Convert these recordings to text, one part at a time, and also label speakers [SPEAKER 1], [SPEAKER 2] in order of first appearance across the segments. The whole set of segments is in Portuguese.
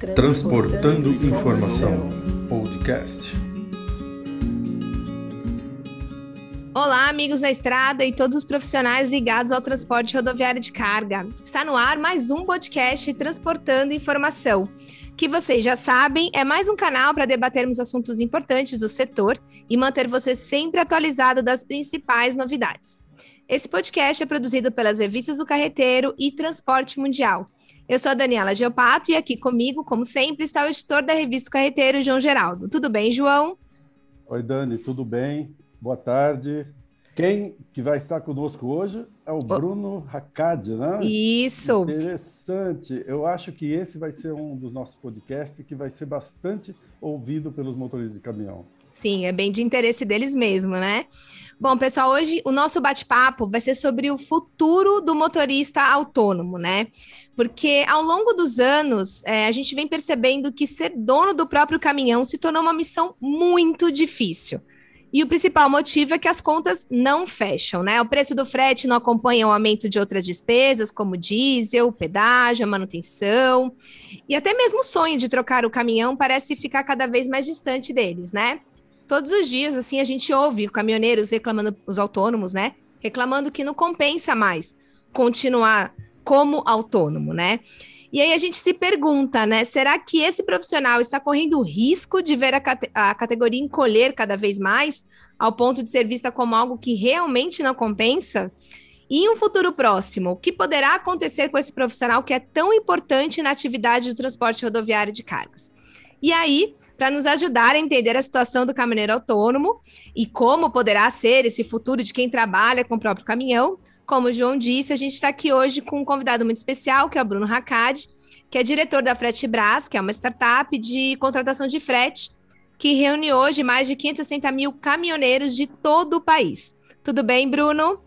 [SPEAKER 1] Transportando Informação Podcast.
[SPEAKER 2] Olá, amigos da estrada e todos os profissionais ligados ao transporte rodoviário de carga. Está no ar mais um podcast Transportando Informação. Que vocês já sabem, é mais um canal para debatermos assuntos importantes do setor e manter você sempre atualizado das principais novidades. Esse podcast é produzido pelas revistas do Carreteiro e Transporte Mundial eu sou a Daniela Geopato e aqui comigo, como sempre, está o editor da revista Carreteiro, João Geraldo. Tudo bem, João?
[SPEAKER 3] Oi, Dani, tudo bem? Boa tarde. Quem que vai estar conosco hoje é o Bruno Hackad, né?
[SPEAKER 2] Isso.
[SPEAKER 3] Interessante. Eu acho que esse vai ser um dos nossos podcasts que vai ser bastante ouvido pelos motoristas de caminhão.
[SPEAKER 2] Sim, é bem de interesse deles mesmo, né? Bom, pessoal, hoje o nosso bate-papo vai ser sobre o futuro do motorista autônomo, né? Porque ao longo dos anos, é, a gente vem percebendo que ser dono do próprio caminhão se tornou uma missão muito difícil. E o principal motivo é que as contas não fecham, né? O preço do frete não acompanha o aumento de outras despesas, como diesel, pedágio, manutenção. E até mesmo o sonho de trocar o caminhão parece ficar cada vez mais distante deles, né? Todos os dias, assim, a gente ouve caminhoneiros reclamando, os autônomos, né? Reclamando que não compensa mais continuar como autônomo, né? E aí a gente se pergunta, né? Será que esse profissional está correndo o risco de ver a, cate a categoria encolher cada vez mais, ao ponto de ser vista como algo que realmente não compensa? E em um futuro próximo, o que poderá acontecer com esse profissional que é tão importante na atividade do transporte rodoviário de cargas? E aí, para nos ajudar a entender a situação do caminhoneiro autônomo e como poderá ser esse futuro de quem trabalha com o próprio caminhão, como o João disse, a gente está aqui hoje com um convidado muito especial, que é o Bruno Hackad, que é diretor da Frete Brás, que é uma startup de contratação de frete, que reúne hoje mais de 560 mil caminhoneiros de todo o país. Tudo bem, Bruno?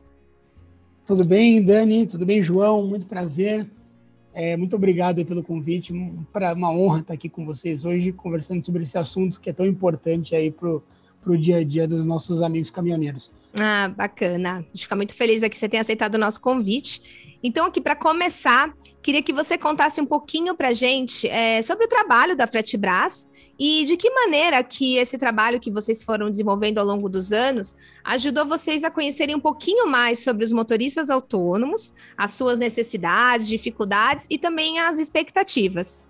[SPEAKER 4] Tudo bem, Dani? Tudo bem, João? Muito prazer. É, muito obrigado pelo convite. Para uma honra estar aqui com vocês hoje, conversando sobre esse assunto que é tão importante aí para o dia a dia dos nossos amigos caminhoneiros.
[SPEAKER 2] Ah, bacana. A gente fica muito feliz aqui que você tenha aceitado o nosso convite. Então, aqui para começar, queria que você contasse um pouquinho para a gente é, sobre o trabalho da Fretebras e de que maneira que esse trabalho que vocês foram desenvolvendo ao longo dos anos ajudou vocês a conhecerem um pouquinho mais sobre os motoristas autônomos, as suas necessidades, dificuldades e também as expectativas.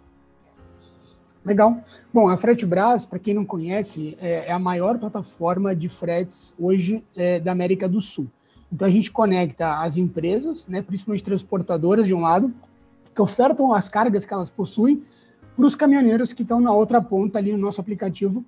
[SPEAKER 4] Legal. Bom, a Fretebras, para quem não conhece, é, é, a maior plataforma de fretes hoje é, da América do Sul. Então a gente conecta as empresas, né, principalmente transportadoras de um lado, que ofertam as cargas que elas possuem para os caminhoneiros que estão na outra ponta ali no nosso aplicativo.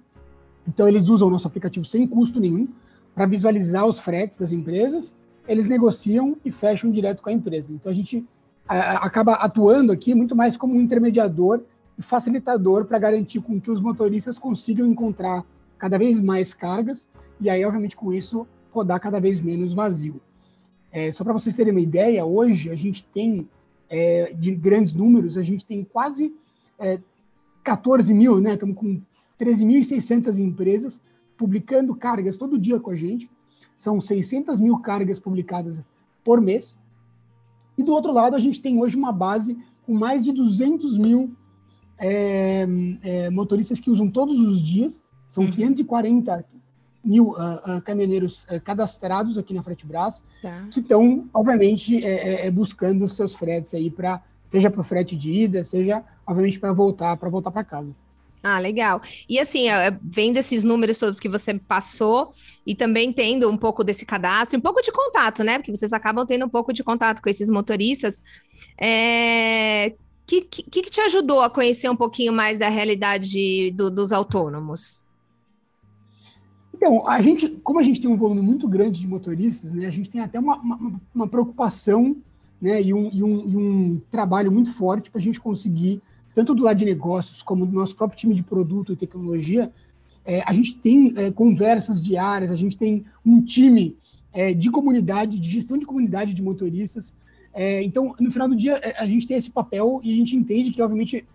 [SPEAKER 4] Então, eles usam o nosso aplicativo sem custo nenhum para visualizar os fretes das empresas, eles negociam e fecham direto com a empresa. Então, a gente a, acaba atuando aqui muito mais como um intermediador e facilitador para garantir com que os motoristas consigam encontrar cada vez mais cargas e aí, obviamente, com isso, rodar cada vez menos vazio. É, só para vocês terem uma ideia, hoje a gente tem, é, de grandes números, a gente tem quase é, 14 mil, né? Estamos com 13.600 empresas publicando cargas todo dia com a gente. São 600 mil cargas publicadas por mês. E do outro lado, a gente tem hoje uma base com mais de 200 mil é, é, motoristas que usam todos os dias. São uhum. 540 mil uh, uh, caminhoneiros uh, cadastrados aqui na Fretebras, tá. que estão, obviamente, é buscando seus fretes aí para seja para o frete de ida, seja, obviamente, para voltar, para voltar para casa.
[SPEAKER 2] Ah, legal. E assim, é, vendo esses números todos que você passou e também tendo um pouco desse cadastro, um pouco de contato, né? Porque vocês acabam tendo um pouco de contato com esses motoristas. É... Que, que, que te ajudou a conhecer um pouquinho mais da realidade do, dos autônomos?
[SPEAKER 4] Então, a gente, como a gente tem um volume muito grande de motoristas, né, a gente tem até uma, uma, uma preocupação né, e, um, e, um, e um trabalho muito forte para a gente conseguir, tanto do lado de negócios como do nosso próprio time de produto e tecnologia, é, a gente tem é, conversas diárias, a gente tem um time é, de comunidade, de gestão de comunidade de motoristas. É, então, no final do dia, é, a gente tem esse papel e a gente entende que, obviamente,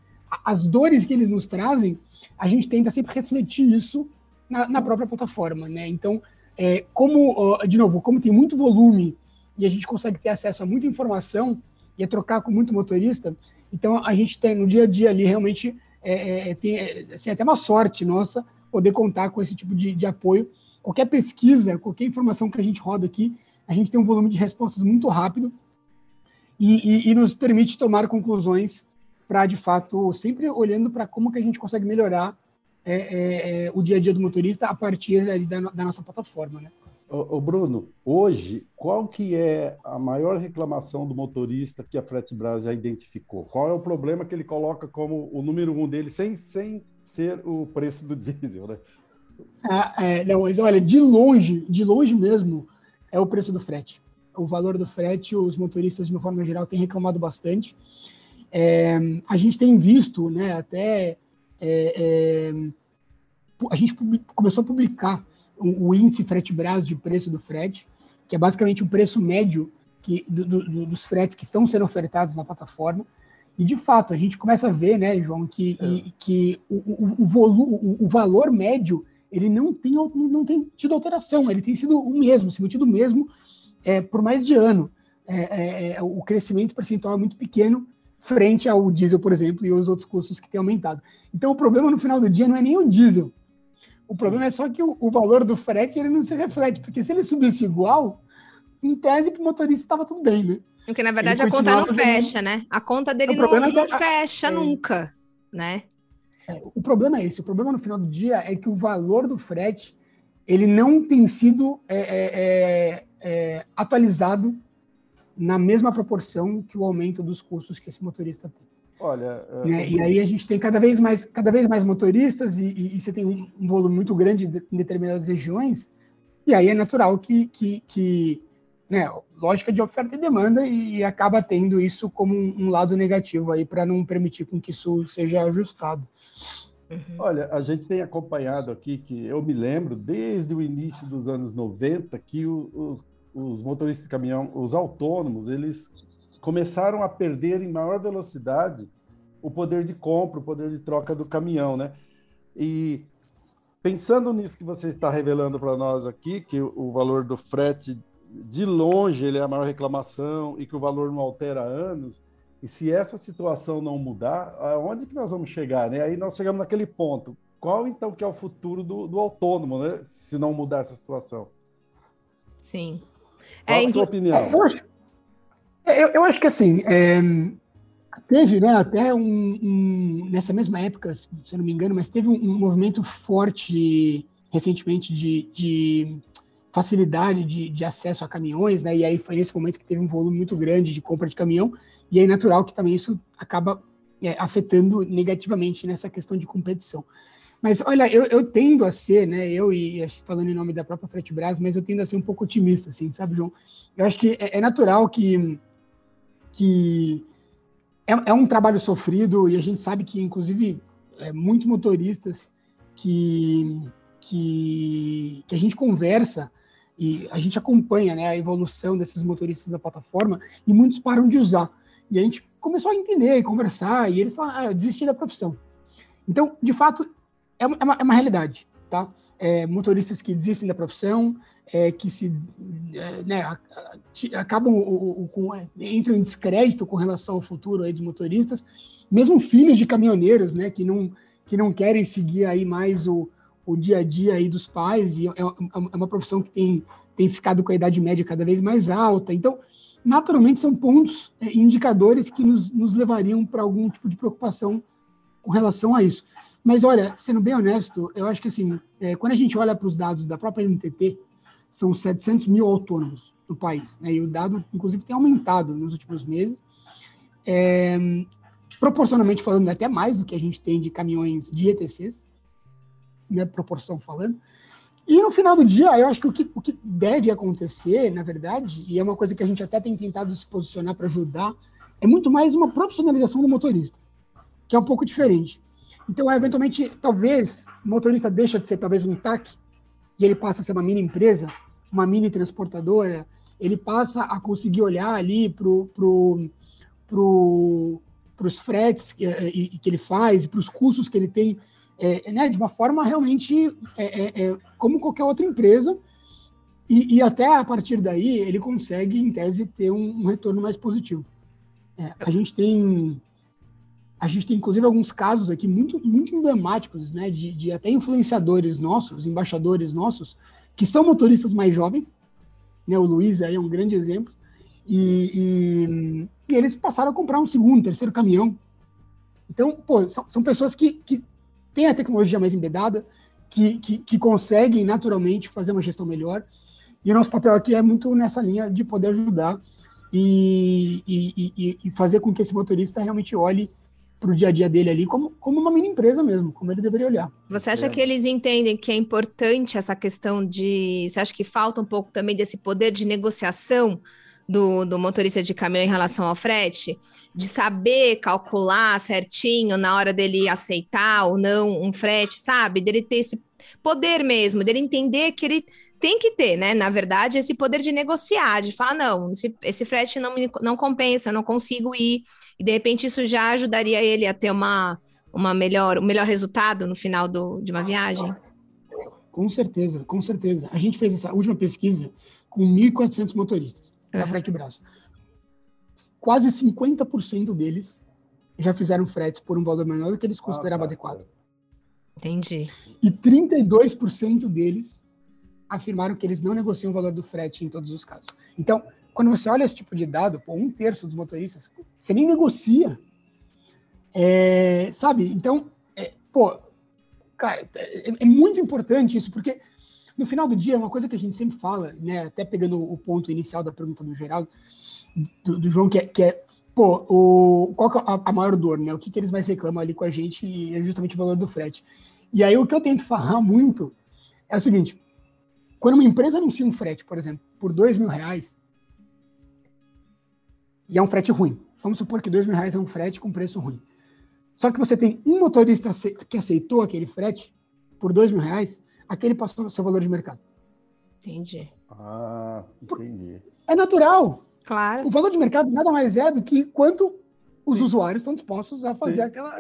[SPEAKER 4] as dores que eles nos trazem, a gente tenta sempre refletir isso na, na própria plataforma, né? Então, é, como, de novo, como tem muito volume e a gente consegue ter acesso a muita informação e a trocar com muito motorista. Então, a gente tem no dia a dia ali realmente é, é, tem, é, assim, é até uma sorte nossa poder contar com esse tipo de, de apoio. Qualquer pesquisa, qualquer informação que a gente roda aqui, a gente tem um volume de respostas muito rápido e, e, e nos permite tomar conclusões para, de fato, sempre olhando para como que a gente consegue melhorar é, é, é, o dia a dia do motorista a partir da, da, nossa plataforma, né?
[SPEAKER 3] Ô, Bruno, hoje, qual que é a maior reclamação do motorista que a Fretbras já identificou? Qual é o problema que ele coloca como o número um dele, sem, sem ser o preço do diesel, né?
[SPEAKER 4] Ah, é, não, mas olha, de longe, de longe mesmo, é o preço do frete. O valor do frete, os motoristas, de uma forma geral, têm reclamado bastante. É, a gente tem visto, né, até é, é a gente começou a publicar o, índice frete Brás de preço do frete, que é basicamente o preço médio que, do, do, dos fretes que estão sendo ofertados na plataforma. E, de fato, a gente começa a ver, né, João, que, é. e, que o, o, o, volume, o, o, valor médio ele não tem, não tem tido alteração, ele tem sido o mesmo, se mantido o mesmo é, por mais de ano. É, é, é, o crescimento percentual é muito pequeno frente ao diesel, por exemplo, e os outros custos que têm aumentado. Então, o problema no final do dia não é nem o diesel, o problema é só que o, o, valor do frete ele não se reflete, porque se ele subisse igual, em tese para o motorista estava tudo bem, né?
[SPEAKER 2] Porque na verdade a conta não fecha, né? A conta dele não, não é fecha é, nunca, né?
[SPEAKER 4] É, o problema é esse. O problema no final do dia é que o valor do frete ele não tem sido é, é, é, atualizado na mesma proporção que o aumento dos custos que esse motorista tem. Olha, é, né? e aí a gente tem cada vez mais, cada vez mais motoristas e, e, e você tem um, um, volume muito grande de, em determinadas regiões. E aí é natural que, que, que né, lógica de oferta e demanda e, e acaba tendo isso como um, um lado negativo aí para não permitir com que isso seja ajustado.
[SPEAKER 3] Uhum. Olha, a gente tem acompanhado aqui que eu me lembro desde o início dos anos 90 que o, o, os motoristas de caminhão, os autônomos, eles começaram a perder em maior velocidade o poder de compra, o poder de troca do caminhão, né? E pensando nisso que você está revelando para nós aqui, que o valor do frete de longe ele é a maior reclamação e que o valor não altera há anos, e se essa situação não mudar, aonde que nós vamos chegar, né? Aí nós chegamos naquele ponto. Qual então que é o futuro do, do autônomo, né? Se não mudar essa situação?
[SPEAKER 2] Sim.
[SPEAKER 3] Qual é, a sua opinião? É,
[SPEAKER 4] eu, eu acho que assim, é, teve né, até um, um, nessa mesma época, se eu não me engano, mas teve um, um movimento forte recentemente de, de facilidade de, de, acesso a caminhões, né? E aí foi nesse momento que teve um volume muito grande de compra de caminhão, e é natural que também isso acaba é, afetando negativamente nessa questão de competição. Mas olha, eu, eu, tendo a ser, né? Eu e falando em nome da própria Fretebras, mas eu tendo a ser um pouco otimista, assim, sabe, João? Eu acho que é, é natural que que é, é, um trabalho sofrido e a gente sabe que, inclusive, é, muitos motoristas que, que, que a gente conversa e a gente acompanha né, a evolução desses motoristas da plataforma e muitos param de usar. E a gente começou a entender e conversar e eles falaram, ah, eu desisti da profissão. Então, de fato, é uma, é uma é realidade, tá? É, motoristas que desistem da profissão, é, que se é, né, acabam o, o, com, entram em descrédito com relação ao futuro aí dos motoristas, mesmo filhos de caminhoneiros, né, que não que não querem seguir aí mais o, o dia a dia aí dos pais e é, é, é uma profissão que tem tem ficado com a idade média cada vez mais alta. Então, naturalmente são pontos é, indicadores que nos, nos levariam para algum tipo de preocupação com relação a isso. Mas olha, sendo bem honesto, eu acho que assim, é, quando a gente olha para os dados da própria NTT, são 700 mil autônomos no país, né? E o dado, inclusive, tem aumentado nos últimos meses. É, proporcionalmente falando, até mais do que a gente tem de caminhões de ETCs, né? Proporção falando. E no final do dia, eu acho que o que, o que deve acontecer, na verdade, e é uma coisa que a gente até tem tentado se posicionar para ajudar, é muito mais uma profissionalização do motorista, que é um pouco diferente. Então, eventualmente, talvez o motorista deixa de ser talvez um TAC e ele passa a ser uma mini empresa, uma mini transportadora, ele passa a conseguir olhar ali para pro, pro, os fretes que, eh, que ele faz, para os custos que ele tem, é, né, de uma forma realmente é, é, é, como qualquer outra empresa, e, e, até a partir daí ele consegue, em tese, ter um, um retorno mais positivo. É, a gente tem A gente tem, inclusive, alguns casos aqui muito, muito emblemáticos, né, de, de até influenciadores nossos, embaixadores nossos, que são motoristas mais jovens, né, o Luiz aí é um grande exemplo, e, e, e eles passaram a comprar um segundo, terceiro caminhão. Então, pô, são, são pessoas que, que têm a tecnologia mais embedada, que, que, que conseguem naturalmente fazer uma gestão melhor, e o nosso papel aqui é muito nessa linha de poder ajudar e, e, e fazer com que esse motorista realmente olhe para o dia a dia dele ali como, como uma mini empresa mesmo, como ele deveria olhar.
[SPEAKER 2] Você acha é. que eles entendem que é importante essa questão de. Você acha que falta um pouco também desse poder de negociação do, do motorista de caminhão em relação ao frete? De saber calcular certinho na hora dele aceitar ou não um frete, sabe? Dele ter esse poder mesmo, dele entender que ele tem que ter, né? Na verdade, esse poder de negociar, de falar, não, esse, esse frete não, não compensa, eu não consigo ir. E de repente isso já ajudaria ele a ter uma, uma melhor, um melhor resultado no final do, de uma viagem?
[SPEAKER 4] Com certeza, com certeza. A gente fez essa última pesquisa com 1.400 motoristas da Frete Braço. Quase 50% deles já fizeram fretes por um valor menor do que eles consideravam ah, tá. adequado.
[SPEAKER 2] Entendi.
[SPEAKER 4] E 32% deles afirmaram que eles não negociam o valor do frete em todos os casos. Então, quando você olha esse tipo de dado, pô, um terço dos motoristas, você nem negocia. É, sabe? Então, é, pô, cara, é, é, muito importante isso, porque no final do dia, uma coisa que a gente sempre fala, né, até pegando o ponto inicial da pergunta do Geraldo, do, do João, que é, que é pô, o, qual é a, a, maior dor, né? O que, que eles mais reclamam ali com a gente é justamente o valor do frete. E aí o que eu tento falar muito é o seguinte: quando uma empresa anuncia um frete, por exemplo, por dois mil reais, e é um frete ruim, vamos supor que dois mil reais é um frete com preço ruim. Só que você tem um motorista que aceitou aquele frete por dois mil reais, aquele passou no seu valor de mercado.
[SPEAKER 2] Entendi.
[SPEAKER 3] Ah, entendi.
[SPEAKER 4] É natural.
[SPEAKER 2] Claro.
[SPEAKER 4] O valor de mercado nada mais é do que quanto os Sim. usuários estão dispostos a fazer Sim. aquela,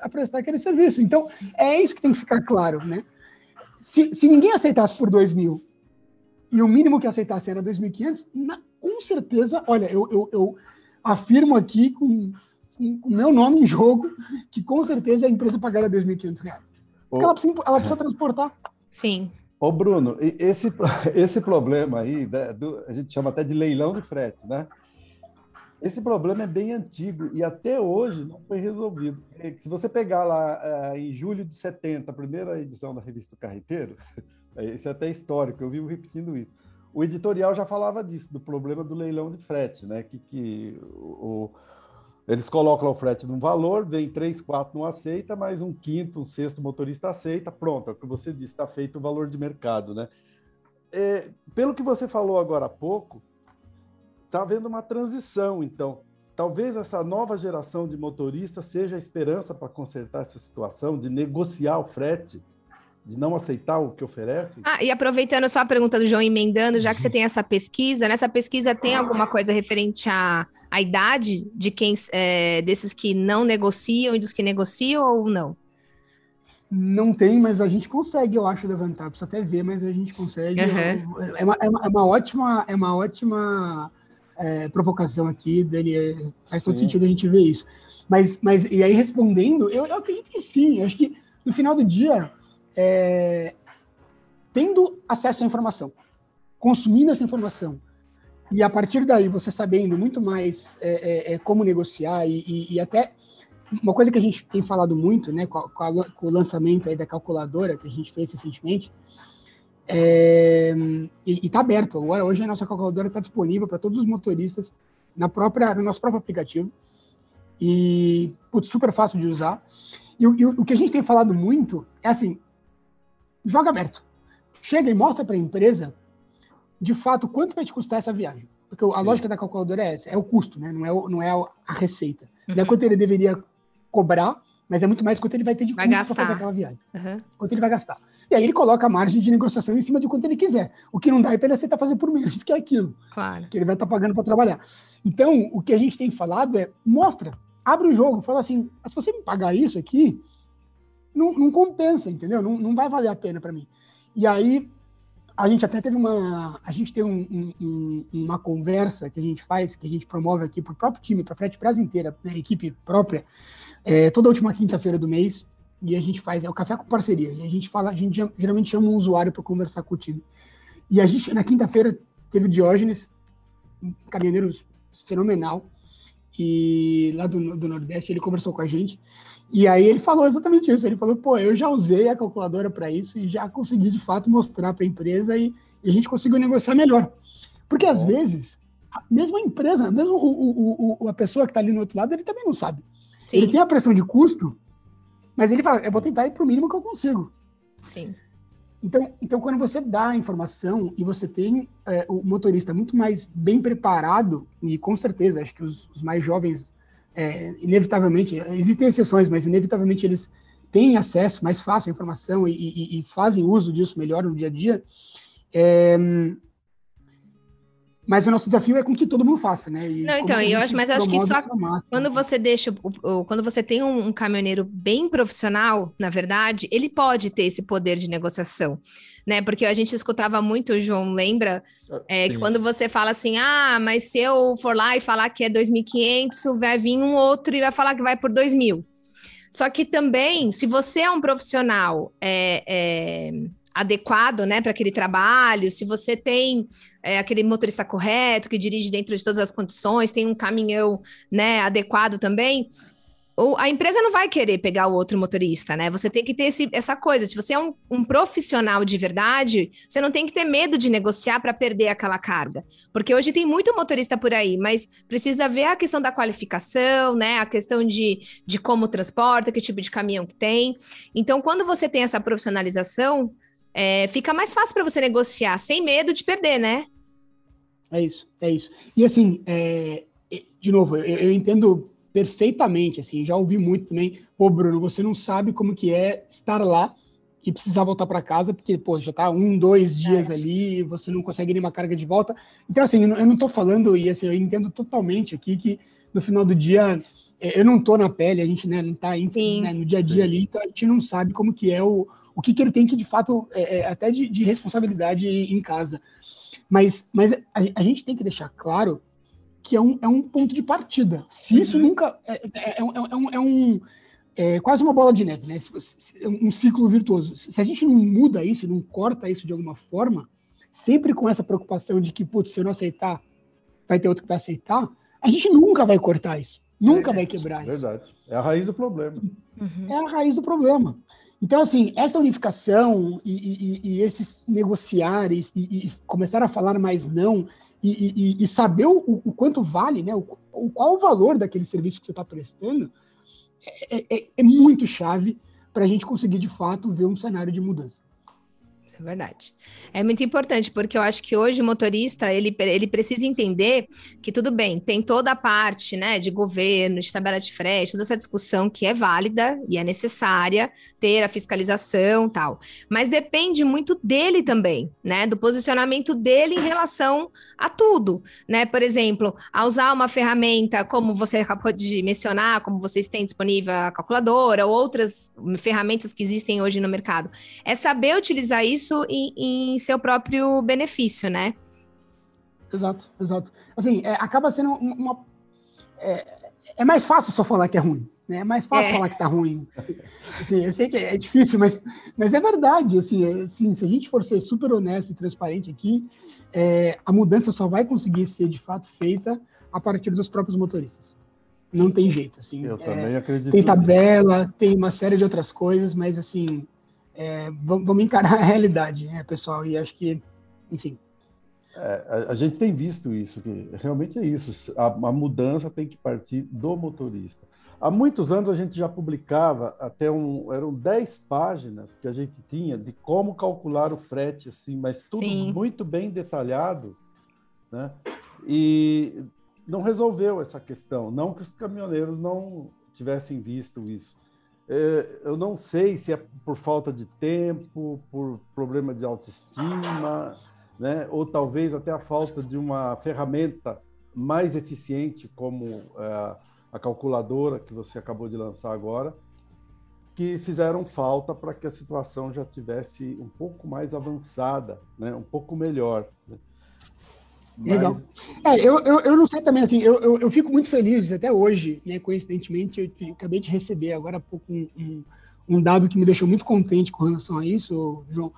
[SPEAKER 4] a prestar aquele serviço. Então, é isso que tem que ficar claro, né? Se, se ninguém aceitasse por 2 mil e o mínimo que aceitasse era 2.500, com certeza, olha, eu, eu, eu afirmo aqui com o meu nome em jogo que com certeza a empresa pagaria 2.500 reais. Porque ela, precisa, ela precisa transportar.
[SPEAKER 2] Sim.
[SPEAKER 3] Ô, Bruno, esse, esse problema aí, né, do, a gente chama até de leilão de frete, né? Esse problema é bem antigo e até hoje não foi resolvido. Se você pegar lá eh, em julho de 70, a primeira edição da revista Carreteiro, isso é até histórico, eu vivo repetindo isso. O editorial já falava disso, do problema do leilão de frete, né? Que, que o, eles colocam o frete num valor, vem três, quatro não aceita, mas um quinto, um sexto motorista aceita, pronto, é o que você disse, está feito o valor de mercado, né? É, pelo que você falou agora há pouco, está havendo uma transição, então. Talvez essa nova geração de motoristas seja a esperança para consertar essa situação, de negociar o frete, de não aceitar o que oferece.
[SPEAKER 2] Ah, e aproveitando só a pergunta do João emendando, já que você tem essa pesquisa, nessa pesquisa tem alguma coisa referente à, à idade de quem é, desses que não negociam e dos que negociam ou não?
[SPEAKER 4] Não tem, mas a gente consegue, eu acho, levantar. Precisa até ver, mas a gente consegue. Uhum. É, uma, é, uma, é uma ótima, é uma ótima é, provocação aqui, Dani, é, faz todo sim. sentido a gente ver isso. Mas, mas e aí respondendo, eu, eu acredito que sim. Eu acho que no final do dia, é, tendo acesso à informação, consumindo essa informação, e a partir daí você sabendo muito mais é, é, é como negociar e, e, e, até uma coisa que a gente tem falado muito, né, com, a, com, a, com o lançamento aí da calculadora que a gente fez recentemente, é, e está aberto agora. Hoje a nossa calculadora está disponível para todos os motoristas na própria, no nosso próprio aplicativo. E putz, super fácil de usar. E, e o que a gente tem falado muito é assim: joga aberto. Chega e mostra para a empresa, de fato, quanto vai te custar essa viagem. Porque a Sim. lógica da calculadora é essa: é o custo, né? não, é o, não é a receita. Uhum. Não é quanto ele deveria cobrar, mas é muito mais quanto ele vai ter de
[SPEAKER 2] vai custo para fazer
[SPEAKER 4] aquela viagem. Uhum. Quanto ele vai gastar. E aí ele coloca a margem de negociação em cima de quanto ele quiser. O que não dá é para ele aceitar fazer por menos que é aquilo.
[SPEAKER 2] Claro.
[SPEAKER 4] Que ele vai estar tá pagando para trabalhar. Então, o que a gente tem falado é, mostra, abre o jogo, fala assim, se você me pagar isso aqui, não, não compensa, entendeu? Não, não vai valer a pena para mim. E aí, a gente até teve uma. A gente tem um, um, uma conversa que a gente faz, que a gente promove aqui para o próprio time, para a Frete Praça inteira, né, equipe própria, é, toda última quinta-feira do mês, e a gente faz, é o café com parceria. E a gente fala, a gente geralmente chama um usuário para conversar com o time. E a gente, na quinta-feira, teve o Diógenes, um caminhoneiro fenomenal, e lá do, do Nordeste, ele conversou com a gente. E aí ele falou exatamente isso. Ele falou, pô, eu já usei a calculadora para isso e já consegui de fato mostrar para a empresa e, e, a gente conseguiu negociar melhor. Porque às vezes, mesmo a empresa, mesmo o, o, o, a pessoa que está ali no outro lado, ele também não sabe. Sim. Ele tem a pressão de custo, mas ele fala, eu vou tentar ir para o mínimo que eu consigo.
[SPEAKER 2] Sim.
[SPEAKER 4] Então, então, quando você dá a informação e você tem é, o motorista muito mais bem preparado, e com certeza, acho que os, os mais jovens é, inevitavelmente, existem exceções, mas inevitavelmente eles têm acesso mais fácil à informação e, e, e fazem uso disso melhor no dia a dia. É, mas o nosso desafio é com que todo mundo faça, né?
[SPEAKER 2] E Não, então, eu acho, mas eu acho que só quando você deixa, quando você tem um, um, caminhoneiro bem profissional, na verdade, ele pode ter esse poder de negociação né? Porque a gente escutava muito, o João lembra, ah, é, que quando você fala assim, ah, mas se eu for lá e falar que é 2.500, vai vir um outro e vai falar que vai por 2.000. Só que também, se você é um profissional é, é, adequado, né, para aquele trabalho, se você tem é, aquele motorista correto que dirige dentro de todas as condições, tem um caminhão, né, adequado também, ou a empresa não vai querer pegar o outro motorista, né? Você tem que ter esse, essa coisa. Se você é um, um, profissional de verdade, você não tem que ter medo de negociar para perder aquela carga. Porque hoje tem muito motorista por aí, mas precisa ver a questão da qualificação, né? A questão de, de como transporta, que tipo de caminhão que tem. Então, quando você tem essa profissionalização, é, fica mais fácil para você negociar, sem medo de perder, né?
[SPEAKER 4] É isso, é isso. E assim, é, de novo, eu, eu entendo perfeitamente, assim, já ouvi muito também, pô, Bruno, você não sabe como que é estar lá e precisar voltar para casa, porque, pô, já tá um, dois dias é. ali, você não consegue nenhuma carga de volta. Então, assim, eu não estou falando, e assim, eu entendo totalmente aqui que no final do dia é, eu não estou na pele, a gente né, não está né, no dia a dia sim. ali, então a gente não sabe como que é o, o que, que ele tem que, de fato, é, é, até de, de, responsabilidade em casa. Mas, mas a, a gente tem que deixar claro que é um, é um ponto de partida. Se uhum. isso nunca. É, é, é, um, é um é quase uma bola de neve, né? Um ciclo virtuoso. Se a gente não muda isso, não corta isso de alguma forma, sempre com essa preocupação de que, putz, se eu não aceitar, vai ter outro que vai aceitar, a gente nunca vai cortar isso. Nunca é, vai quebrar
[SPEAKER 3] isso. Verdade. É a raiz do problema.
[SPEAKER 4] Uhum. É a raiz do problema. Então, assim, essa unificação e, e, e esses negociar e, e, começar a falar mais não e, saber o, o, quanto vale, né? O, qual o valor daquele serviço que você está prestando, é, é, é muito chave para a gente conseguir, de fato, ver um cenário de mudança.
[SPEAKER 2] Isso é verdade. É muito importante, porque eu acho que hoje o motorista, ele, ele precisa entender que tudo bem, tem toda a parte, né, de governo, de tabela de frete, toda essa discussão que é válida e é necessária ter a fiscalização tal. Mas depende muito dele também, né, do posicionamento dele em relação a tudo, né? Por exemplo, a usar uma ferramenta, como você acabou de mencionar, como vocês têm disponível a calculadora, ou outras ferramentas que existem hoje no mercado. É saber utilizar isso isso em, em seu próprio benefício, né?
[SPEAKER 4] Exato, exato. Assim, é, acaba sendo uma. uma é, é, mais fácil só falar que é ruim, né? É mais fácil é. falar que tá ruim. Assim, eu sei que é difícil, mas, mas é verdade. Assim, é, assim, se a gente for ser super honesto e transparente aqui, é, a mudança só vai conseguir ser de fato feita a partir dos próprios motoristas. Não tem jeito, assim.
[SPEAKER 3] Eu também acredito.
[SPEAKER 4] Tem tabela, tem uma série de outras coisas, mas assim, é, vamos encarar a realidade, né, pessoal? E acho que, enfim.
[SPEAKER 3] É, a, a, gente tem visto isso, que realmente é isso. A, a, mudança tem que partir do motorista. Há muitos anos a gente já publicava até um, eram 10 páginas que a gente tinha de como calcular o frete, assim, mas tudo Sim. muito bem detalhado, né? E não resolveu essa questão. Não que os caminhoneiros não tivessem visto isso. É, eu não sei se é por falta de tempo, por problema de autoestima, né? ou talvez até a falta de uma ferramenta mais eficiente como é, a calculadora que você acabou de lançar agora, que fizeram falta para que a situação já tivesse um pouco mais avançada, né? um pouco melhor. Né?
[SPEAKER 4] Legal. É, eu, eu, eu não sei também, assim, eu, eu, eu, fico muito feliz até hoje, né? Coincidentemente, eu, acabei de receber agora há pouco um, um, um, dado que me deixou muito contente com relação a isso, João,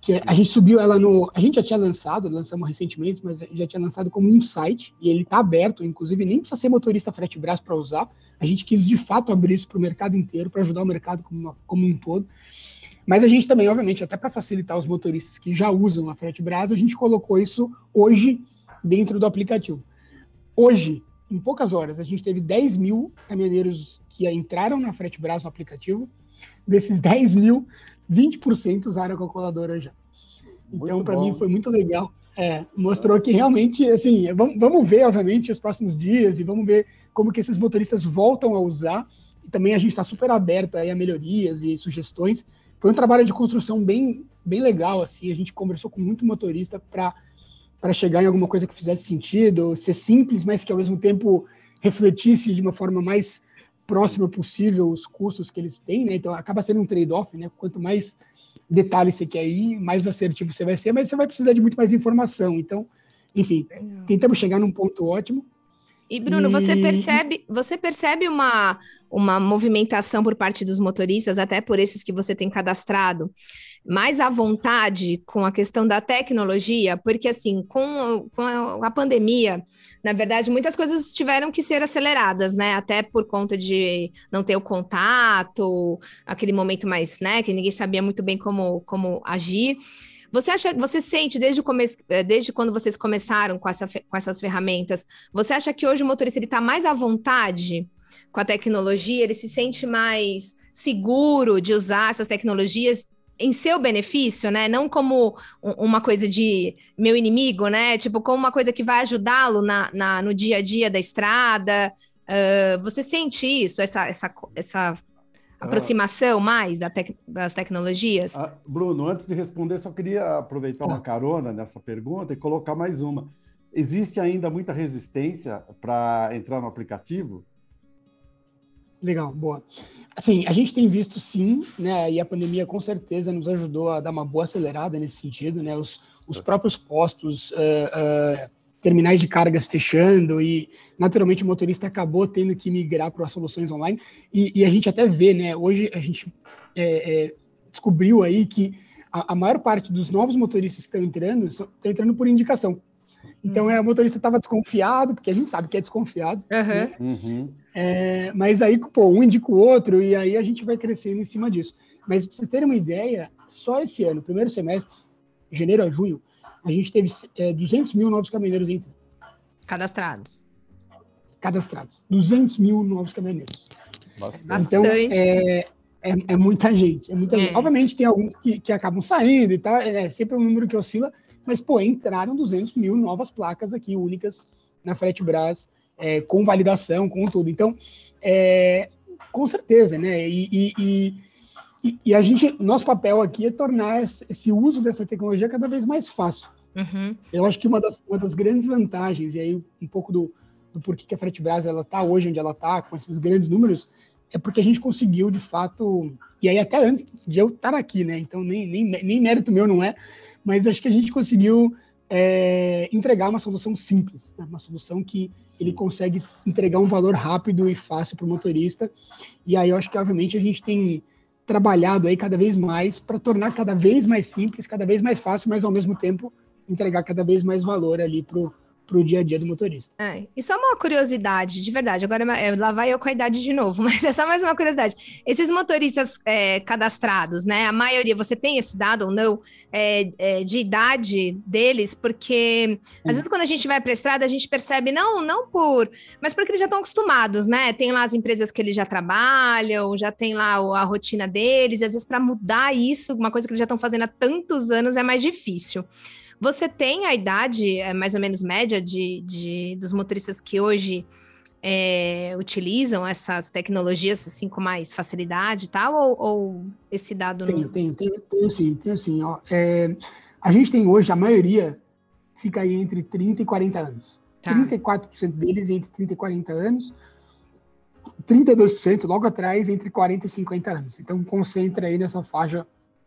[SPEAKER 4] que é, a gente subiu ela no. A gente já tinha lançado, lançamos recentemente, mas já tinha lançado como um site, e ele está aberto, inclusive nem precisa ser motorista frete braço para usar. A gente quis de fato abrir isso para o mercado inteiro, para ajudar o mercado como, uma, como um todo. Mas a gente também, obviamente, até para facilitar os motoristas que já usam a Frete Brasa, a gente colocou isso hoje dentro do aplicativo. Hoje, em poucas horas, a gente teve 10 mil caminhoneiros que entraram na Frete Brasa no aplicativo. Desses 10 mil, 20% usaram a calculadora já. Então, para mim, foi muito legal. É, mostrou que realmente, assim, vamos, vamos ver, obviamente, os próximos dias e vamos ver como que esses motoristas voltam a usar. E também a gente está super aberto aí a melhorias e sugestões. Foi um trabalho de construção bem, bem legal, assim. A gente conversou com muito motorista para para chegar em alguma coisa que fizesse sentido, ser simples, mas que ao mesmo tempo refletisse de uma forma mais próxima possível os custos que eles têm, né? Então acaba sendo um trade-off, né? Quanto mais detalhes você quer ir, mais assertivo você vai ser, mas você vai precisar de muito mais informação. Então, enfim, tentamos chegar num ponto ótimo.
[SPEAKER 2] E Bruno, e... você percebe, você percebe uma, uma movimentação por parte dos motoristas, até por esses que você tem cadastrado, mais à vontade com a questão da tecnologia, porque assim, com, com a, pandemia, na verdade, muitas coisas tiveram que ser aceleradas, né? Até por conta de não ter o contato, aquele momento mais, né, que ninguém sabia muito bem como, como agir. Você acha, você sente desde o começo, eh, desde quando vocês começaram com, essa, com essas ferramentas, você acha que hoje o motorista ele está mais à vontade com a tecnologia, ele se sente mais seguro de usar essas tecnologias em seu benefício, né? Não como uma coisa de meu inimigo, né? Tipo, como uma coisa que vai ajudá-lo na, na, no dia a dia da estrada. Uh, você sente isso, essa, essa, essa aproximação mais da tec das tecnologias? Ah,
[SPEAKER 3] Bruno, antes de responder, só queria aproveitar uma carona nessa pergunta e colocar mais uma. Existe ainda muita resistência para entrar no aplicativo?
[SPEAKER 4] Legal, boa. Assim, a gente tem visto sim, né? E a pandemia com certeza nos ajudou a dar uma boa acelerada nesse sentido, né? Os, os próprios postos uh, uh, terminais de cargas fechando e naturalmente o motorista acabou tendo que migrar para as soluções online e, e, a gente até vê, né? Hoje a gente é, é, descobriu aí que a, a, maior parte dos novos motoristas que estão entrando estão entrando por indicação. Então é, o motorista estava desconfiado, porque a gente sabe que é desconfiado. Uhum. Né? Uhum. É, mas aí, pô, um indica o outro e aí a gente vai crescendo em cima disso. Mas para vocês terem uma ideia, só esse ano, primeiro semestre, janeiro a junho, a gente teve é, 200 mil novos caminhoneiros entrando.
[SPEAKER 2] Cadastrados.
[SPEAKER 4] Cadastrados. 200 mil novos caminhoneiros. Bastante. Então, é, é, é, muita gente. É muita é. gente. Obviamente, tem alguns que, que acabam saindo e tal, é, é sempre um número que oscila, mas, pô, entraram 200 mil novas placas aqui, únicas, na Frete Brás, é, com validação, com tudo. Então, é, com certeza, né? E, e, e e, e, a gente, nosso papel aqui é tornar esse uso dessa tecnologia cada vez mais fácil. Uhum. Eu acho que uma das, uma das grandes vantagens, e aí um pouco do, do porquê que a Fretbras ela está hoje onde ela está, com esses grandes números, é porque a gente conseguiu, de fato, e aí até antes de eu estar aqui, né? Então nem, nem, nem mérito meu não é, mas acho que a gente conseguiu é, entregar uma solução simples, né? uma solução que ele consegue entregar um valor rápido e fácil para o motorista. E aí eu acho que, obviamente, a gente tem trabalhado aí cada vez mais para tornar cada vez mais simples, cada vez mais fácil, mas ao mesmo tempo entregar cada vez mais valor ali pro para o dia a dia do motorista.
[SPEAKER 2] É, e só uma curiosidade, de verdade, agora é, lá vai eu com a idade de novo, mas é só mais uma curiosidade. Esses motoristas é, cadastrados, né? A maioria, você tem esse dado ou não, é, é, de idade deles, porque às vezes quando a gente vai para a estrada, a gente percebe, não, não por, mas porque eles já estão acostumados, né? Tem lá as empresas que eles já trabalham, já tem lá a rotina deles, e às vezes para mudar isso, uma coisa que eles já estão fazendo há tantos anos, é mais difícil. Você tem a idade, é, mais ou menos média, de, de dos motoristas que hoje é, utilizam essas tecnologias assim com mais facilidade e tal, ou, ou esse dado
[SPEAKER 4] tem, não? Tem, tem, tem sim, tem sim. Ó, é, a gente tem hoje, a maioria fica aí entre 30 e 40 anos. Tá. 34% deles entre 30 e 40 anos. 32%, logo atrás, entre 40 e 50 anos. Então, concentra aí nessa faixa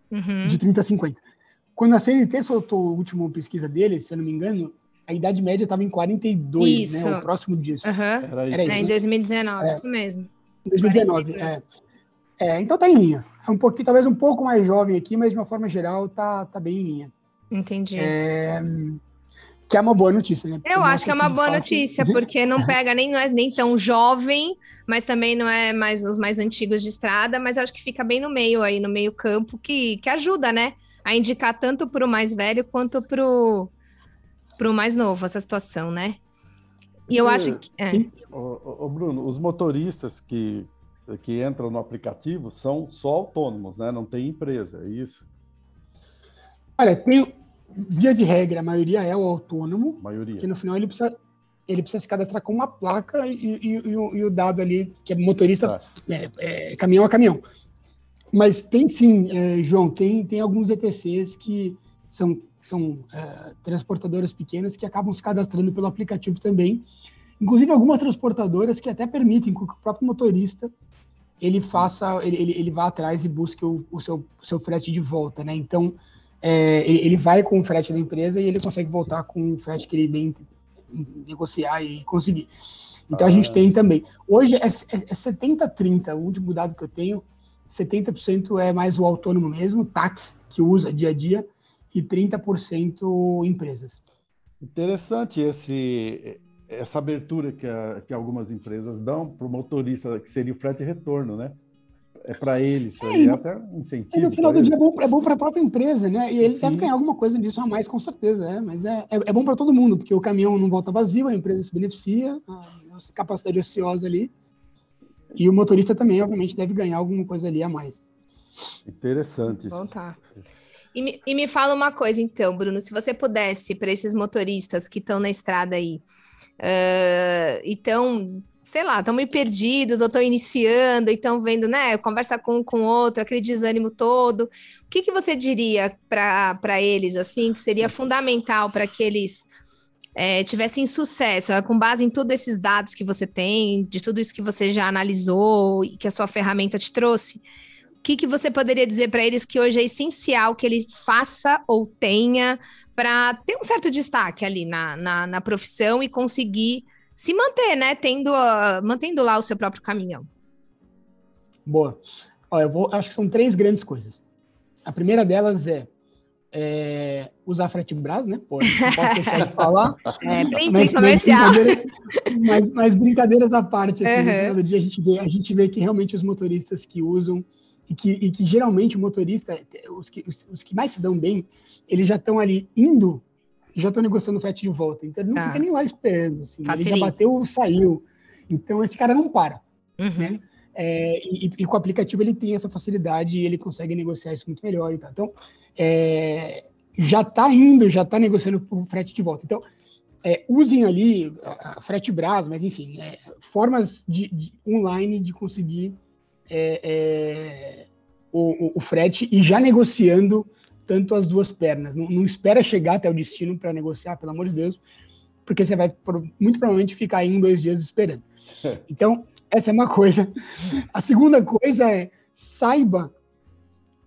[SPEAKER 4] uhum. de 30 a 50. Quando a CNT soltou a última pesquisa deles, se eu não me engano, a idade média estava em 42, né? isso. né? O próximo disso.
[SPEAKER 2] Uhum. Era, isso, é, em 2019, é. isso mesmo.
[SPEAKER 4] 2019, é. é. Então tá em linha. É um pouquinho, talvez um pouco mais jovem aqui, mas de uma forma geral tá, tá bem em linha.
[SPEAKER 2] Entendi.
[SPEAKER 4] É, que é uma boa notícia, né?
[SPEAKER 2] Porque Eu acho que é uma boa notícia, porque não pega nem, não é nem tão jovem, mas também não é mais os mais antigos de estrada, mas acho que fica bem no meio aí, no meio campo, que, que ajuda, né? A indicar tanto para o mais velho quanto para o mais novo essa situação, né? E eu acho que. É.
[SPEAKER 3] Ô, ô, Bruno, os motoristas que, que entram no aplicativo são só autônomos, né? Não tem empresa, é isso?
[SPEAKER 4] Olha, tem, via de regra, a maioria é o autônomo.
[SPEAKER 3] Maioria.
[SPEAKER 4] Que no final ele precisa, ele precisa se cadastrar com uma placa e, e, e, o, e o, dado ali, que é motorista, ah. é, é, caminhão a caminhão. Mas tem sim, é, João, tem, tem alguns ETCs que são, são é, transportadoras pequenas que acabam se cadastrando pelo aplicativo também. Inclusive algumas transportadoras que até permitem que o próprio motorista ele faça, ele, ele, ele vá atrás e busque o, o, seu, o seu frete de volta, né? Então, é, ele vai com o frete da empresa e ele consegue voltar com o frete que ele bem negociar e conseguir. Então ah. a gente ah. tem também. Hoje é, é, é 70-30, o último dado que eu tenho, 70% é mais o autônomo mesmo, TAC, que usa dia a dia, e 30% empresas.
[SPEAKER 3] Interessante esse, essa abertura que, a, que algumas empresas dão para o motorista, que seria o frete retorno, né? é para ele isso aí, é, até um incentivo.
[SPEAKER 4] no final do ele. dia é bom, é para a própria empresa, né? E ele Sim. deve ganhar alguma coisa nisso a mais, com certeza, é. Mas é, é, é bom para todo mundo, porque o caminhão não volta vazio, a empresa se beneficia, a nossa capacidade ociosa ali. E o motorista também, obviamente, deve ganhar alguma coisa ali a mais.
[SPEAKER 3] Interessante isso.
[SPEAKER 2] Bom, tá. E me, e me fala uma coisa, então, Bruno, se você pudesse, para esses motoristas que estão na estrada aí, uh, e estão sei lá, estão meio perdidos ou estão iniciando e estão vendo, né, conversa com um com outro, aquele desânimo todo. O que, que você diria para eles, assim, que seria fundamental para que eles é, tivessem sucesso, com base em todos esses dados que você tem, de tudo isso que você já analisou e que a sua ferramenta te trouxe? O que, que você poderia dizer para eles que hoje é essencial que ele faça ou tenha para ter um certo destaque ali na, na, na profissão e conseguir se manter, né? Tendo, uh, mantendo lá o seu próprio caminhão.
[SPEAKER 4] Boa. Ó, eu vou, acho que são três grandes coisas. A primeira delas é, é usar frete né? Pô, não posso deixar de falar.
[SPEAKER 2] É, mas, comercial.
[SPEAKER 4] Mas, mas, mas, brincadeiras à parte, assim, uhum. no final do dia a gente, vê, a gente vê que realmente os motoristas que usam e que, e que geralmente o motorista, os que, os, os que mais se dão bem, eles já estão ali indo já estão negociando o frete de volta. Então ele não ah. fica nem lá esperando. Assim, ele já bateu, saiu. Então esse cara não para. Uhum. Né? É, e, e, com o aplicativo ele tem essa facilidade e ele consegue negociar isso muito melhor. Então, é, já está indo, já está negociando o frete de volta. Então, é, usem ali a, a frete Brás, mas enfim, é, formas de, de, online de conseguir é, é, o, o, o, frete e já negociando tanto as duas pernas. Não, não espera chegar até o destino para negociar, pelo amor de Deus, porque você vai muito provavelmente ficar aí um, dois dias esperando. Então, essa é uma coisa. A segunda coisa é saiba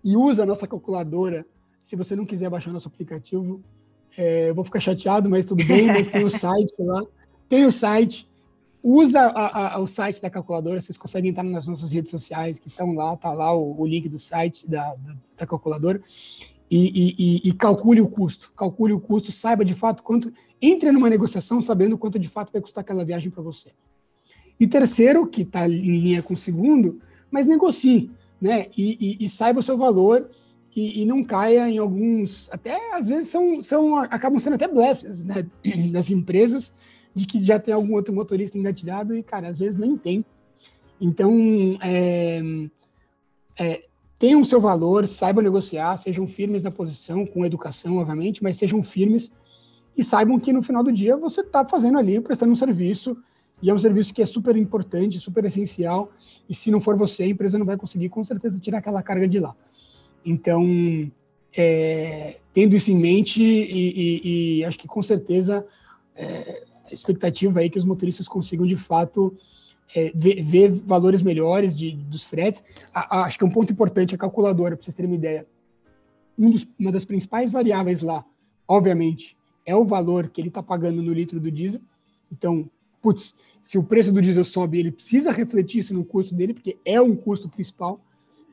[SPEAKER 4] e usa a nossa calculadora. Se você não quiser baixar nosso aplicativo, é, eu vou ficar chateado, mas tudo bem. Mas tem o site lá. Tem o site. Usa a, a, o site da calculadora. Vocês conseguem entrar nas nossas redes sociais que estão lá. Tá lá o, o link do site da, da, da calculadora e, e, e, calcule o custo. Calcule o custo, saiba de fato quanto. Entre numa negociação sabendo quanto de fato vai custar aquela viagem para você. E terceiro, que está em linha com o segundo, mas negocie, né? E, e saiba o seu valor e, não caia em alguns. Até às vezes são, são acabam sendo até blefs né? das empresas de que já tem algum outro motorista engatilhado e, cara, às vezes nem tem. Então, é, é, tenham seu valor, saibam negociar, sejam firmes na posição, com educação, obviamente, mas sejam firmes e saibam que no final do dia você está fazendo ali, prestando um serviço, e é um serviço que é super importante, super essencial, e se não for você, a empresa não vai conseguir com certeza tirar aquela carga de lá. Então, é, tendo isso em mente, e, e, e acho que com certeza é, a expectativa aí é que os motoristas consigam de fato é, ver, ver, valores melhores de, dos fretes. A, a, acho que é um ponto importante a calculadora, para vocês terem uma ideia. Um dos, uma das principais variáveis lá, obviamente, é o valor que ele está pagando no litro do diesel. Então, putz, se o preço do diesel sobe, ele precisa refletir isso no custo dele, porque é um custo principal.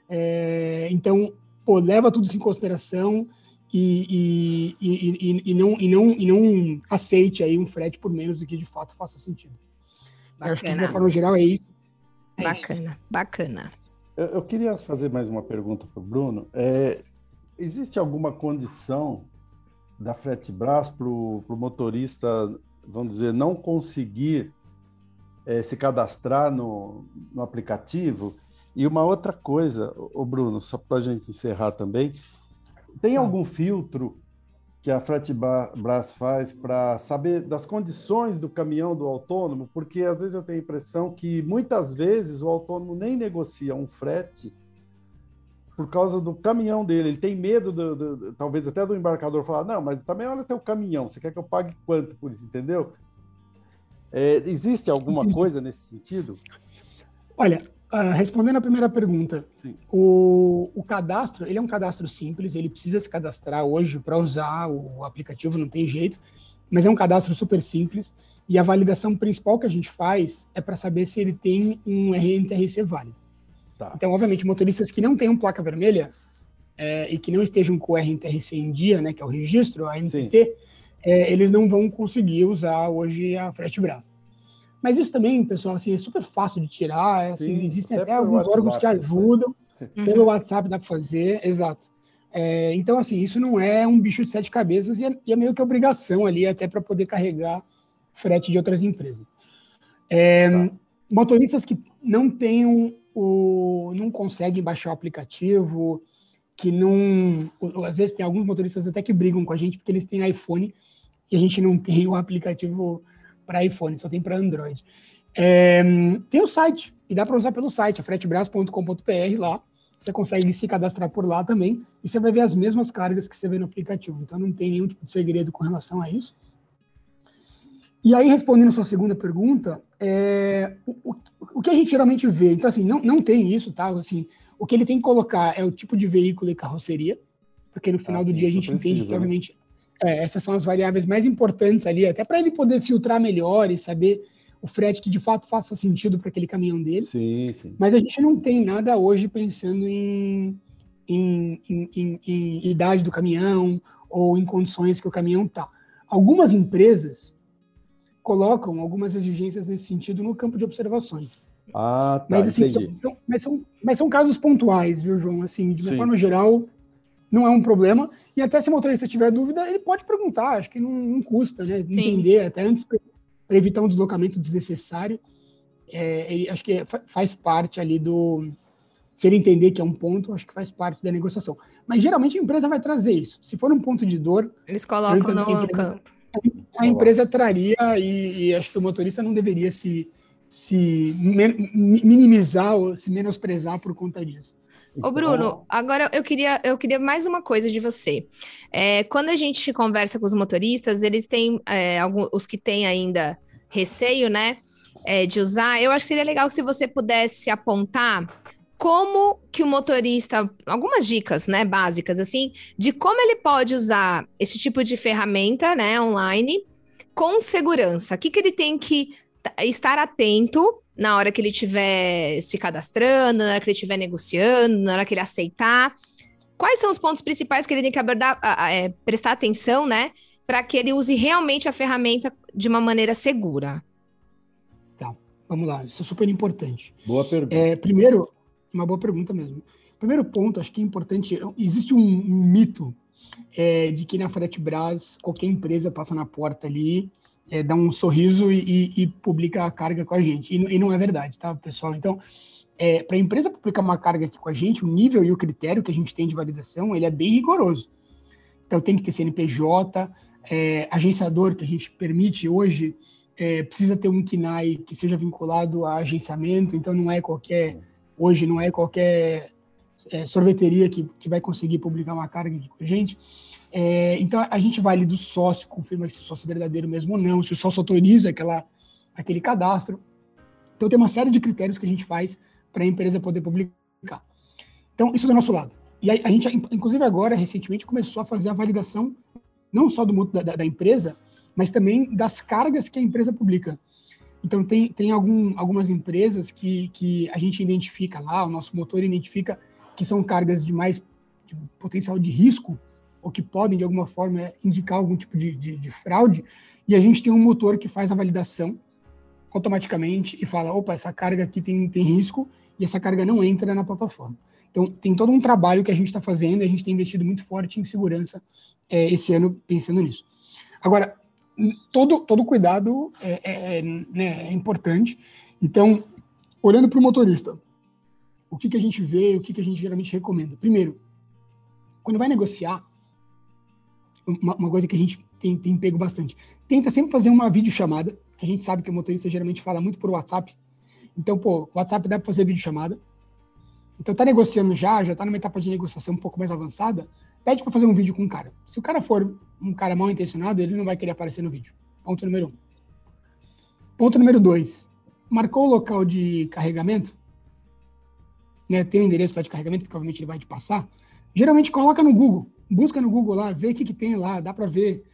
[SPEAKER 4] É, então, pô, leva tudo isso em consideração e, e, e, e, não, e, não, e não aceite aí um frete por menos do que de fato faça sentido. Bacana. Eu acho que, de uma forma geral, é isso.
[SPEAKER 2] É bacana, isso. bacana.
[SPEAKER 3] Eu, eu, queria fazer mais uma pergunta para o Bruno. É, existe alguma condição da Fretebras para o motorista, vamos dizer, não conseguir é, se cadastrar no, no aplicativo? E uma outra coisa, o Bruno, só para a gente encerrar também, tem algum filtro que a Fretebras faz para saber das condições do caminhão do autônomo, porque às vezes eu tenho a impressão que muitas vezes o autônomo nem negocia um frete por causa do caminhão dele. Ele tem medo, do, do, talvez até do embarcador falar: não, mas também olha teu caminhão, você quer que eu pague quanto por isso, entendeu? É, existe alguma coisa nesse sentido?
[SPEAKER 4] Olha, Uh, respondendo a primeira pergunta, o, o, cadastro, ele é um cadastro simples, ele precisa se cadastrar hoje para usar o aplicativo, não tem jeito, mas é um cadastro super simples e a validação principal que a gente faz é para saber se ele tem um RNTRC válido. Tá. Então, obviamente, motoristas que não tenham placa vermelha é, e que não estejam com o RNTRC em dia, né, que é o registro, a NTT, é, eles não vão conseguir usar hoje a Frete Brasa. Mas isso também, pessoal, assim, é super fácil de tirar. É, assim, Sim, existem até, até alguns WhatsApp, órgãos que ajudam. Uhum. Pelo WhatsApp dá para fazer, exato. É, então, assim, isso não é um bicho de sete cabeças e é, e é meio que obrigação ali, até para poder carregar frete de outras empresas. É, tá. Motoristas que não tenham o, não conseguem baixar o aplicativo, que não. Às vezes tem alguns motoristas até que brigam com a gente porque eles têm iPhone e a gente não tem o aplicativo para iPhone, só tem para Android. É, tem o site, e dá para usar pelo site, fretebras.com.br lá. Você consegue se cadastrar por lá também, e você vai ver as mesmas cargas que você vê no aplicativo. Então não tem nenhum tipo de segredo com relação a isso. E aí, respondendo a sua segunda pergunta, é, o, o, que a gente geralmente vê? Então, assim, não, não tem isso, tá? Assim, o que ele tem que colocar é o tipo de veículo e carroceria, porque no final ah, do sim, dia a gente precisa, entende que, né? obviamente, é, essas são as variáveis mais importantes ali, até para ele poder filtrar melhor e saber o frete que de fato faça sentido para aquele caminhão dele.
[SPEAKER 3] Sim, sim.
[SPEAKER 4] Mas a gente não tem nada hoje pensando em, em, em, em, em idade do caminhão ou em condições que o caminhão está. Algumas empresas colocam algumas exigências nesse sentido no campo de observações.
[SPEAKER 3] Ah, tá,
[SPEAKER 4] mas, assim,
[SPEAKER 3] são,
[SPEAKER 4] são, mas, são, mas são casos pontuais, viu, João? Assim, de uma Sim. forma geral, não é um problema. E até se o motorista tiver dúvida, ele pode perguntar, acho que não, não custa, né? Sim. Entender, até antes para evitar um deslocamento desnecessário. É, ele, acho que faz parte ali do. Se ele entender que é um ponto, acho que faz parte da negociação. Mas geralmente a empresa vai trazer isso. Se for um ponto de dor.
[SPEAKER 2] Eles colocam no
[SPEAKER 4] empresa,
[SPEAKER 2] campo.
[SPEAKER 4] A empresa traria e, e, acho que o motorista não deveria se, se minimizar ou se menosprezar por conta disso.
[SPEAKER 2] Ô, Bruno, agora eu queria, eu queria mais uma coisa de você. É, quando a gente conversa com os motoristas, eles têm, é, alguns, os que têm ainda receio, né, é, de usar, eu acho que seria legal se você pudesse apontar como que o motorista, algumas dicas, né, básicas, assim, de como ele pode usar esse tipo de ferramenta, né, online, com segurança. O que, que ele tem que estar atento na hora que ele estiver se cadastrando, na hora que ele estiver negociando, na hora que ele aceitar. Quais são os pontos principais que ele tem que abordar, é, prestar atenção, né? Para que ele use realmente a ferramenta de uma maneira segura?
[SPEAKER 4] Tá, vamos lá, isso é super importante.
[SPEAKER 3] Boa pergunta.
[SPEAKER 4] É, primeiro, uma boa pergunta mesmo. Primeiro ponto, acho que é importante, existe um, mito é, de que na Fretebras qualquer empresa passa na porta ali é, dá um sorriso e, e, e, publica a carga com a gente. E, e não é verdade, tá, pessoal? Então, é, para a empresa publicar uma carga aqui com a gente, o nível e o critério que a gente tem de validação, ele é bem rigoroso. Então, tem que ter CNPJ, é, agenciador que a gente permite hoje, é, precisa ter um KNAI que seja vinculado a agenciamento, então não é qualquer, hoje não é qualquer é, sorveteria que, que vai conseguir publicar uma carga aqui com a gente. É, então, a gente vai ali do sócio, confirma se o sócio é verdadeiro mesmo ou não, se o sócio autoriza aquela, aquele cadastro. Então, tem uma série de critérios que a gente faz para a empresa poder publicar. Então, isso do nosso lado. E a, a, gente, inclusive agora, recentemente, começou a fazer a validação não só do da, da, empresa, mas também das cargas que a empresa publica. Então, tem, tem algum, algumas empresas que, que a gente identifica lá, o nosso motor identifica que são cargas de mais de potencial de risco, ou que podem, de alguma forma, indicar algum tipo de, de, de fraude, e a gente tem um motor que faz a validação automaticamente e fala, opa, essa carga aqui tem, tem risco, e essa carga não entra na plataforma. Então, tem todo um trabalho que a gente está fazendo, a gente tem investido muito forte em segurança é, esse ano pensando nisso. Agora, todo, todo cuidado é, é, é, né, é importante. Então, olhando para o motorista, o que, que a gente vê, o que, que a gente geralmente recomenda? Primeiro, quando vai negociar, uma, uma coisa que a gente tem, tem pego bastante, tenta sempre fazer uma videochamada. A gente sabe que o motorista geralmente fala muito por WhatsApp. Então, pô, WhatsApp dá para fazer videochamada. Então, tá negociando já, já tá numa etapa de negociação um pouco mais avançada, pede para fazer um vídeo com um cara. Se o cara for um cara mal intencionado, ele não vai querer aparecer no vídeo. Ponto número um. Ponto número dois. Marcou o local de carregamento? Né, tem o endereço lá de carregamento, porque obviamente ele vai te passar. Geralmente coloca no Google. Busca no Google lá, vê o que, que tem lá, dá para ver.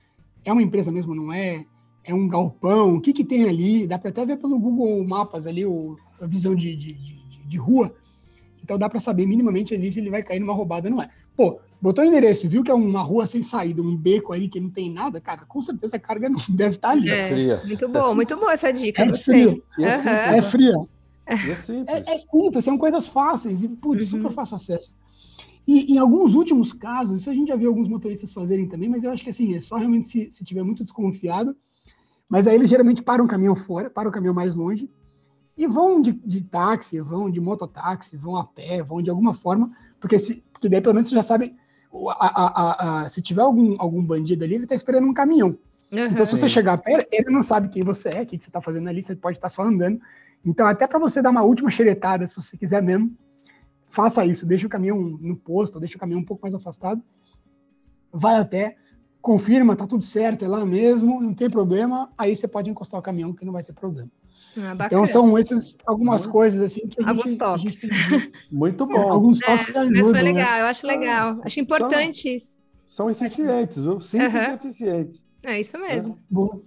[SPEAKER 4] É uma empresa mesmo, não é? É um galpão, o que, que tem ali? Dá para até ver pelo Google Mapas ali, a visão de, de, de, de rua. Então dá para saber minimamente ali se ele vai cair numa roubada, não é? Pô, botou o endereço, viu que é uma rua sem saída, um beco ali que não tem nada, cara, com certeza a carga não deve estar tá ali.
[SPEAKER 2] É, fria. Muito bom, muito boa essa dica.
[SPEAKER 4] É fria. É, uhum. simples, é fria.
[SPEAKER 3] É simples.
[SPEAKER 4] É, é, simples, são coisas fáceis e, putz, uhum. super fácil acesso. E em alguns últimos casos, isso a gente já viu alguns motoristas fazerem também, mas eu acho que assim, é só realmente se, se tiver muito desconfiado. Mas aí eles geralmente param o caminhão fora, param o caminhão mais longe, e vão de, de táxi, vão de mototáxi, vão a pé, vão de alguma forma, porque, se, porque daí pelo menos você já sabe, a, a, a, se tiver algum, algum bandido ali, ele está esperando um caminhão. Uhum. Então, se você chegar perto, ele não sabe quem você é, o que, que você está fazendo ali, você pode estar tá só andando. Então, até para você dar uma última xeretada, se você quiser mesmo, faça isso. Deixa o caminhão no posto, deixa o caminhão um pouco mais afastado, vai a pé, confirma, tá tudo certo, é lá mesmo, não tem problema, aí você pode encostar o caminhão que não vai ter problema. Ah, então são essas algumas coisas assim que
[SPEAKER 2] alguns gente, toques.
[SPEAKER 3] Gente... Muito bom.
[SPEAKER 4] alguns toques
[SPEAKER 2] é, ajudam, Mas foi legal, né? eu acho legal, acho importante
[SPEAKER 3] são,
[SPEAKER 2] isso.
[SPEAKER 3] São eficientes, viu? Simples uhum. e eficientes.
[SPEAKER 2] É isso mesmo. É.
[SPEAKER 3] Bom.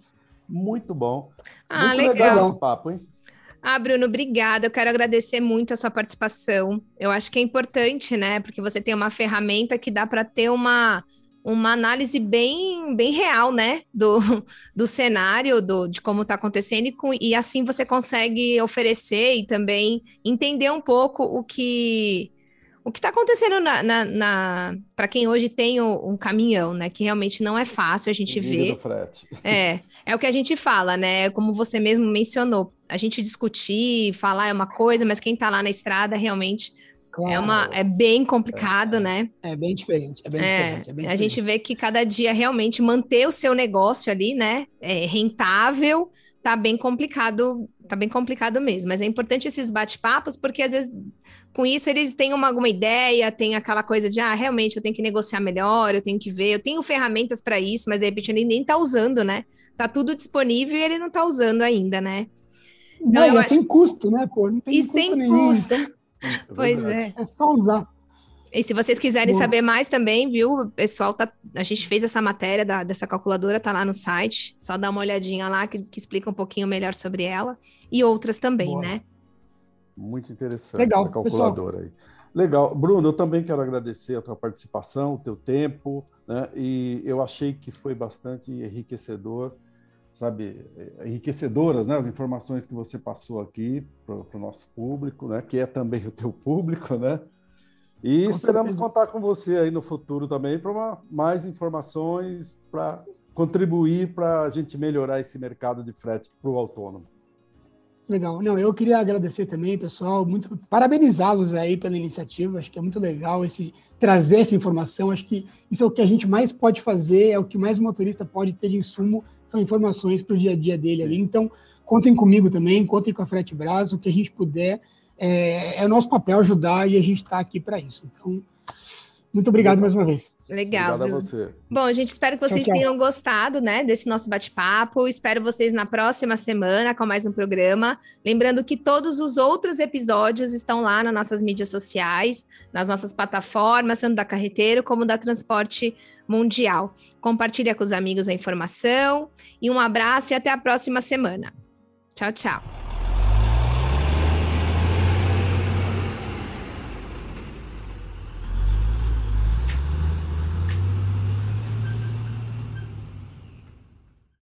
[SPEAKER 3] Muito bom.
[SPEAKER 2] Ah,
[SPEAKER 3] muito
[SPEAKER 2] legal.
[SPEAKER 3] legal esse papo, hein?
[SPEAKER 2] Ah, Bruno, obrigada. Eu quero agradecer muito a sua participação. Eu acho que é importante, né? Porque você tem uma ferramenta que dá para ter uma uma análise bem, bem real, né, do, do cenário, do, de como está acontecendo, e, com, e assim você consegue oferecer e também entender um pouco o que o que está acontecendo na, na, na para quem hoje tem o, um caminhão, né? Que realmente não é fácil a gente ver. É, é o que a gente fala, né? Como você mesmo mencionou, a gente discutir, falar é uma coisa, mas quem está lá na estrada realmente Claro. É, uma, é bem complicado,
[SPEAKER 4] é,
[SPEAKER 2] né?
[SPEAKER 4] É bem diferente. É bem é, diferente, é bem
[SPEAKER 2] a
[SPEAKER 4] diferente.
[SPEAKER 2] gente vê que cada dia realmente manter o seu negócio ali, né? É rentável, tá bem complicado, tá bem complicado mesmo. Mas é importante esses bate-papos, porque às vezes com isso eles têm uma, alguma ideia, tem aquela coisa de, ah, realmente eu tenho que negociar melhor, eu tenho que ver, eu tenho ferramentas para isso, mas de repente ele nem tá usando, né? Tá tudo disponível e ele não tá usando ainda, né?
[SPEAKER 4] Então, não, é acho... sem custo, né, pô? Não tem
[SPEAKER 2] e sem nenhum, custo.
[SPEAKER 4] É pois é. É só usar.
[SPEAKER 2] E se vocês quiserem Boa. saber mais também, viu? O pessoal tá. A gente fez essa matéria da, dessa calculadora, tá lá no site. Só dá uma olhadinha lá que, que explica um pouquinho melhor sobre ela. E outras também, Boa. né?
[SPEAKER 3] Muito interessante Legal, essa calculadora pessoal. aí. Legal. Bruno, eu também quero agradecer a tua participação, o teu tempo, né? E eu achei que foi bastante enriquecedor sabe, enriquecedoras, né, as informações que você passou aqui para o nosso público, né, que é também o teu público, né, e com esperamos certeza. contar com você aí no futuro também para mais informações para contribuir para a gente melhorar esse mercado de frete para o autônomo.
[SPEAKER 4] Legal. Não, eu queria agradecer também, pessoal, muito parabenizá-los aí pela iniciativa. Acho que é muito legal esse trazer essa informação. Acho que isso é o que a gente mais pode fazer, é o que mais o motorista pode ter de insumo são informações para o dia a dia dele ali. Então, contem comigo também, contem com a Frete Braço, o que a gente puder. É, é o nosso papel ajudar e a gente está aqui para isso. Então, Muito obrigado mais uma vez.
[SPEAKER 2] Legal.
[SPEAKER 3] Obrigado a você.
[SPEAKER 2] Bom, gente, espero que vocês
[SPEAKER 4] tchau, tchau.
[SPEAKER 2] tenham gostado, né, desse nosso bate-papo. Espero vocês na próxima semana com mais um programa. Lembrando que todos os outros episódios estão lá nas nossas mídias sociais, nas nossas plataformas, tanto da Carreteiro como da Transporte Mundial. Compartilha com os amigos a informação e um abraço e até a próxima semana. Tchau, tchau.